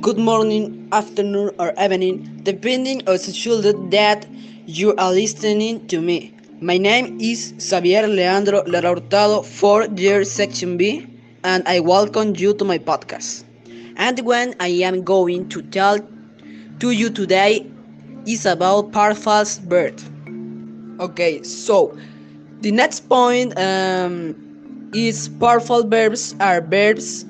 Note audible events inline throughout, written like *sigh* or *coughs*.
good morning, afternoon, or evening, depending on the schedule that you are listening to me. My name is Xavier Leandro Lara Hurtado, 4 year section B, and I welcome you to my podcast. And when I am going to tell to you today is about parfal's bird. Okay, so the next point um, is parfal verbs are verbs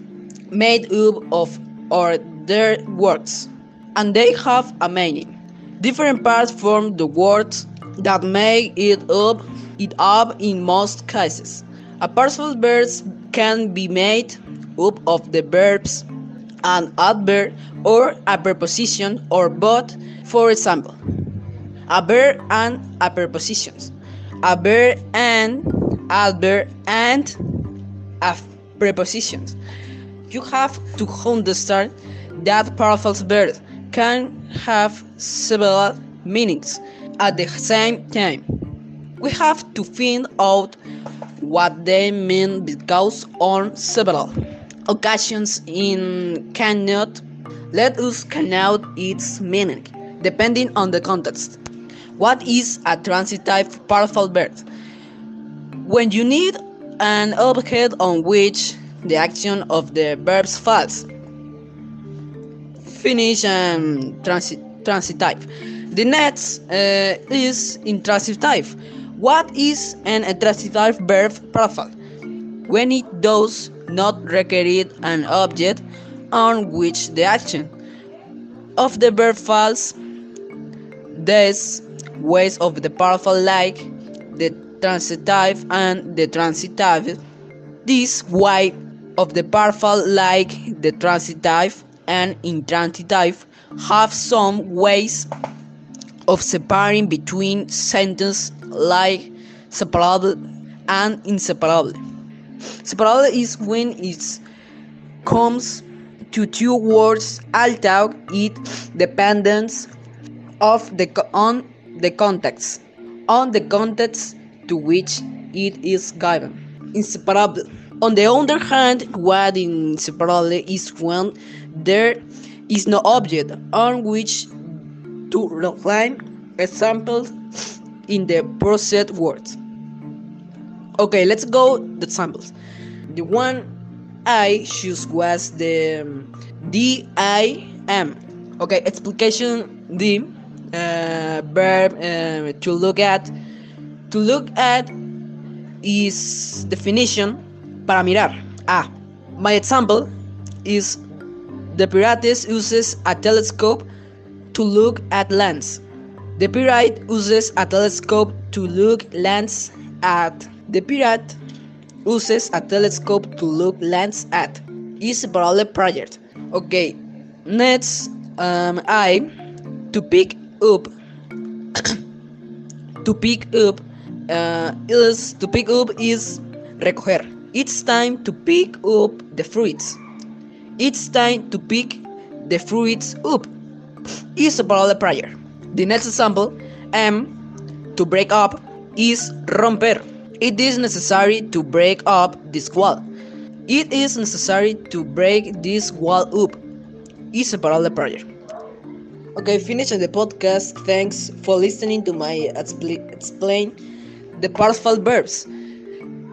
made up of or their words, and they have a meaning. Different parts form the words that make it up it up in most cases. A parcel verb can be made up of the verbs an adverb or a preposition or both. For example, a verb and a preposition, a verb and adverb and a preposition. You have to understand that parallel verbs can have several meanings at the same time. We have to find out what they mean because on several occasions in cannot let us count its meaning depending on the context. What is a transitive parallel verb? When you need an object on which the action of the verbs falls. Finish and transit transit type. The next uh, is intransitive. Type. What is an intransitive verb profile? When it does not require an object on which the action of the verb falls. These ways of the powerful like the transitive and the transitive. This way of the powerful like the transitive and intransitive have some ways of separating between sentences like separable and inseparable. Separable is when it comes to two words although it depends of the on the context on the context to which it is given. Inseparable. On the other hand, what inseparable is when there is no object on which to rely examples in the processed words. Okay, let's go the samples. The one I choose was the D I M. Okay, explication D uh, verb uh, to look at. To look at is definition para mirar. Ah, my example is the Pirates uses a telescope to look at lands. The pirate uses a telescope to look lands at. The pirate uses a telescope to look lands at. Is parallel project. Okay, next um, I to pick up. *coughs* to pick up uh, is to pick up is recoger. It's time to pick up the fruits. It's time to pick the fruits up. Is a parallel prayer. The next example, M to break up is romper. It is necessary to break up this wall. It is necessary to break this wall up. Is a parallel prayer. Okay, finishing the podcast. Thanks for listening to my expl explain the partial verbs.